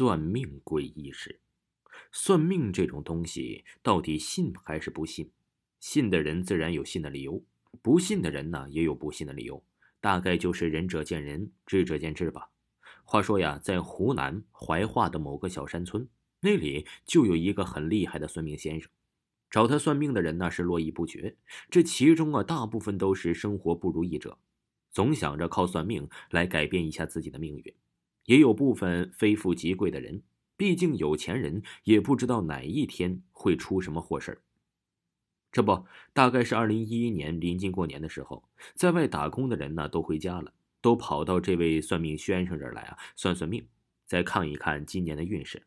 算命诡异事，算命这种东西到底信还是不信？信的人自然有信的理由，不信的人呢也有不信的理由，大概就是仁者见仁，智者见智吧。话说呀，在湖南怀化的某个小山村，那里就有一个很厉害的算命先生，找他算命的人呢是络绎不绝，这其中啊大部分都是生活不如意者，总想着靠算命来改变一下自己的命运。也有部分非富即贵的人，毕竟有钱人也不知道哪一天会出什么祸事这不，大概是二零一一年临近过年的时候，在外打工的人呢都回家了，都跑到这位算命先生这儿来啊，算算命，再看一看今年的运势。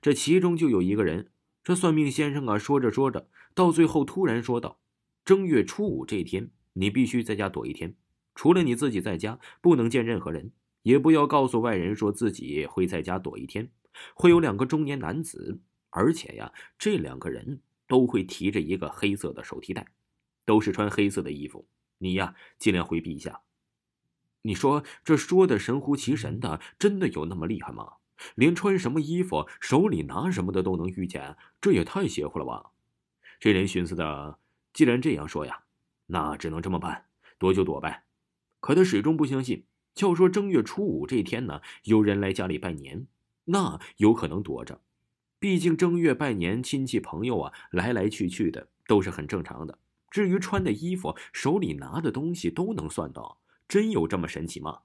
这其中就有一个人，这算命先生啊，说着说着，到最后突然说道：“正月初五这天，你必须在家躲一天，除了你自己在家，不能见任何人。”也不要告诉外人说自己会在家躲一天，会有两个中年男子，而且呀，这两个人都会提着一个黑色的手提袋，都是穿黑色的衣服。你呀，尽量回避一下。你说这说的神乎其神的，真的有那么厉害吗？连穿什么衣服、手里拿什么的都能遇见，这也太邪乎了吧？这人寻思的，既然这样说呀，那只能这么办，躲就躲呗。可他始终不相信。就说正月初五这天呢，有人来家里拜年，那有可能躲着。毕竟正月拜年，亲戚朋友啊来来去去的都是很正常的。至于穿的衣服、手里拿的东西都能算到，真有这么神奇吗？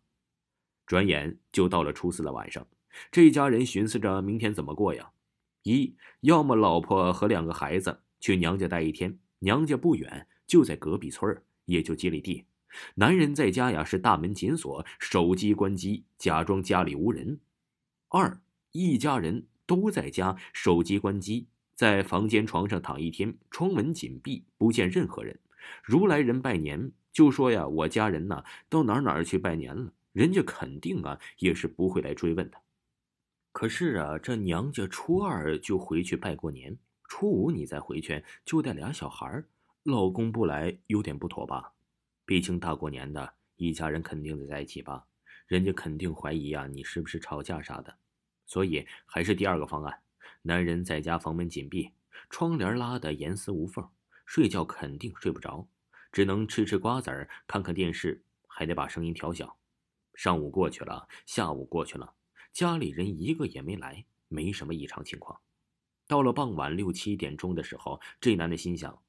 转眼就到了初四的晚上，这家人寻思着明天怎么过呀？一要么老婆和两个孩子去娘家待一天，娘家不远，就在隔壁村也就几里地。男人在家呀，是大门紧锁，手机关机，假装家里无人。二，一家人都在家，手机关机，在房间床上躺一天，窗门紧闭，不见任何人。如来人拜年，就说呀，我家人呢，到哪哪去拜年了，人家肯定啊，也是不会来追问的。可是啊，这娘家初二就回去拜过年，初五你再回去，就带俩小孩老公不来，有点不妥吧？毕竟大过年的，一家人肯定得在一起吧？人家肯定怀疑啊，你是不是吵架啥的？所以还是第二个方案。男人在家，房门紧闭，窗帘拉得严丝无缝，睡觉肯定睡不着，只能吃吃瓜子儿，看看电视，还得把声音调小。上午过去了，下午过去了，家里人一个也没来，没什么异常情况。到了傍晚六七点钟的时候，这男的心想。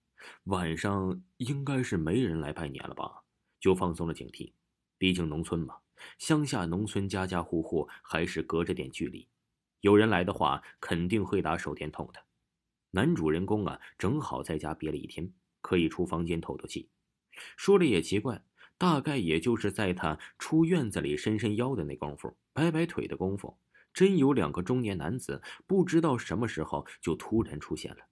晚上应该是没人来拜年了吧？就放松了警惕。毕竟农村嘛，乡下农村家家户户还是隔着点距离，有人来的话肯定会打手电筒的。男主人公啊，正好在家憋了一天，可以出房间透透气。说了也奇怪，大概也就是在他出院子里伸伸腰的那功夫，摆摆腿的功夫，真有两个中年男子不知道什么时候就突然出现了。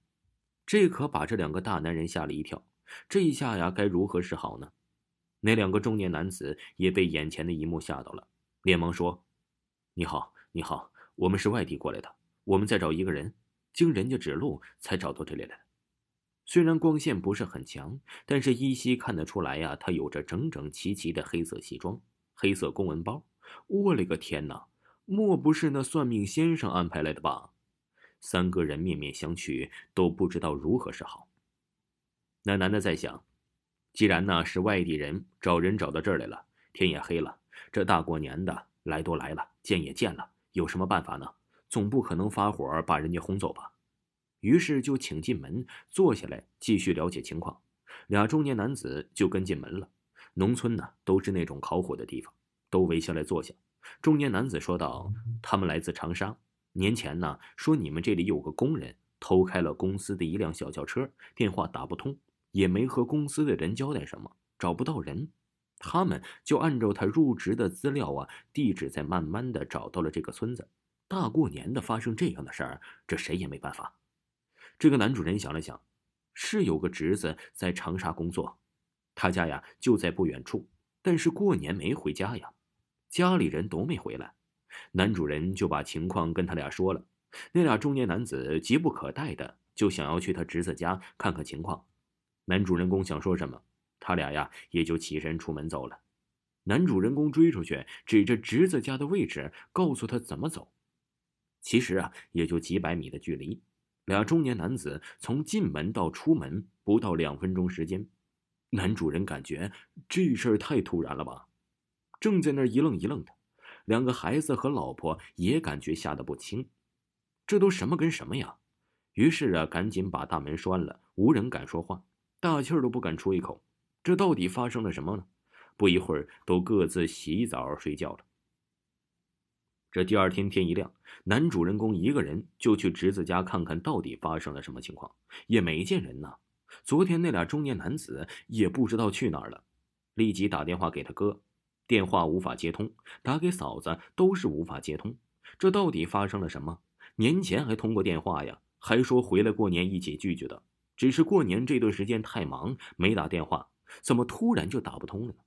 这可把这两个大男人吓了一跳，这一下呀，该如何是好呢？那两个中年男子也被眼前的一幕吓到了，连忙说：“你好，你好，我们是外地过来的，我们在找一个人，经人家指路才找到这里来的。虽然光线不是很强，但是依稀看得出来呀，他有着整整齐齐的黑色西装、黑色公文包。我勒个天哪，莫不是那算命先生安排来的吧？”三个人面面相觑，都不知道如何是好。那男的在想：既然呢是外地人找人找到这儿来了，天也黑了，这大过年的来都来了，见也见了，有什么办法呢？总不可能发火把人家轰走吧？于是就请进门，坐下来继续了解情况。俩中年男子就跟进门了。农村呢都是那种烤火的地方，都围下来坐下。中年男子说道：“他们来自长沙。”年前呢，说你们这里有个工人偷开了公司的一辆小轿车，电话打不通，也没和公司的人交代什么，找不到人，他们就按照他入职的资料啊、地址，在慢慢的找到了这个村子。大过年的发生这样的事儿，这谁也没办法。这个男主人想了想，是有个侄子在长沙工作，他家呀就在不远处，但是过年没回家呀，家里人都没回来。男主人就把情况跟他俩说了，那俩中年男子急不可待的就想要去他侄子家看看情况。男主人公想说什么，他俩呀也就起身出门走了。男主人公追出去，指着侄子家的位置，告诉他怎么走。其实啊，也就几百米的距离。俩中年男子从进门到出门不到两分钟时间。男主人感觉这事儿太突然了吧，正在那儿一愣一愣的。两个孩子和老婆也感觉吓得不轻。这都什么跟什么呀？于是啊，赶紧把大门拴了，无人敢说话，大气儿都不敢出一口。这到底发生了什么呢？不一会儿，都各自洗澡睡觉了。这第二天天一亮，男主人公一个人就去侄子家看看到底发生了什么情况，也没见人呢。昨天那俩中年男子也不知道去哪儿了，立即打电话给他哥，电话无法接通，打给嫂子都是无法接通。这到底发生了什么？年前还通过电话呀，还说回来过年一起聚聚的，只是过年这段时间太忙没打电话，怎么突然就打不通了呢？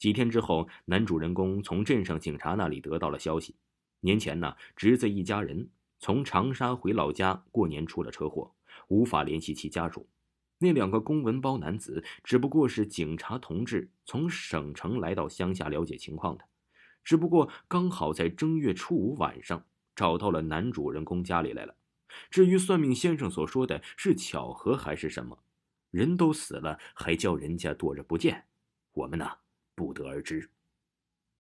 几天之后，男主人公从镇上警察那里得到了消息：年前呢，侄子一家人从长沙回老家过年出了车祸，无法联系其家属。那两个公文包男子只不过是警察同志从省城来到乡下了解情况的，只不过刚好在正月初五晚上找到了男主人公家里来了。至于算命先生所说的是巧合还是什么，人都死了，还叫人家躲着不见，我们呢？不得而知。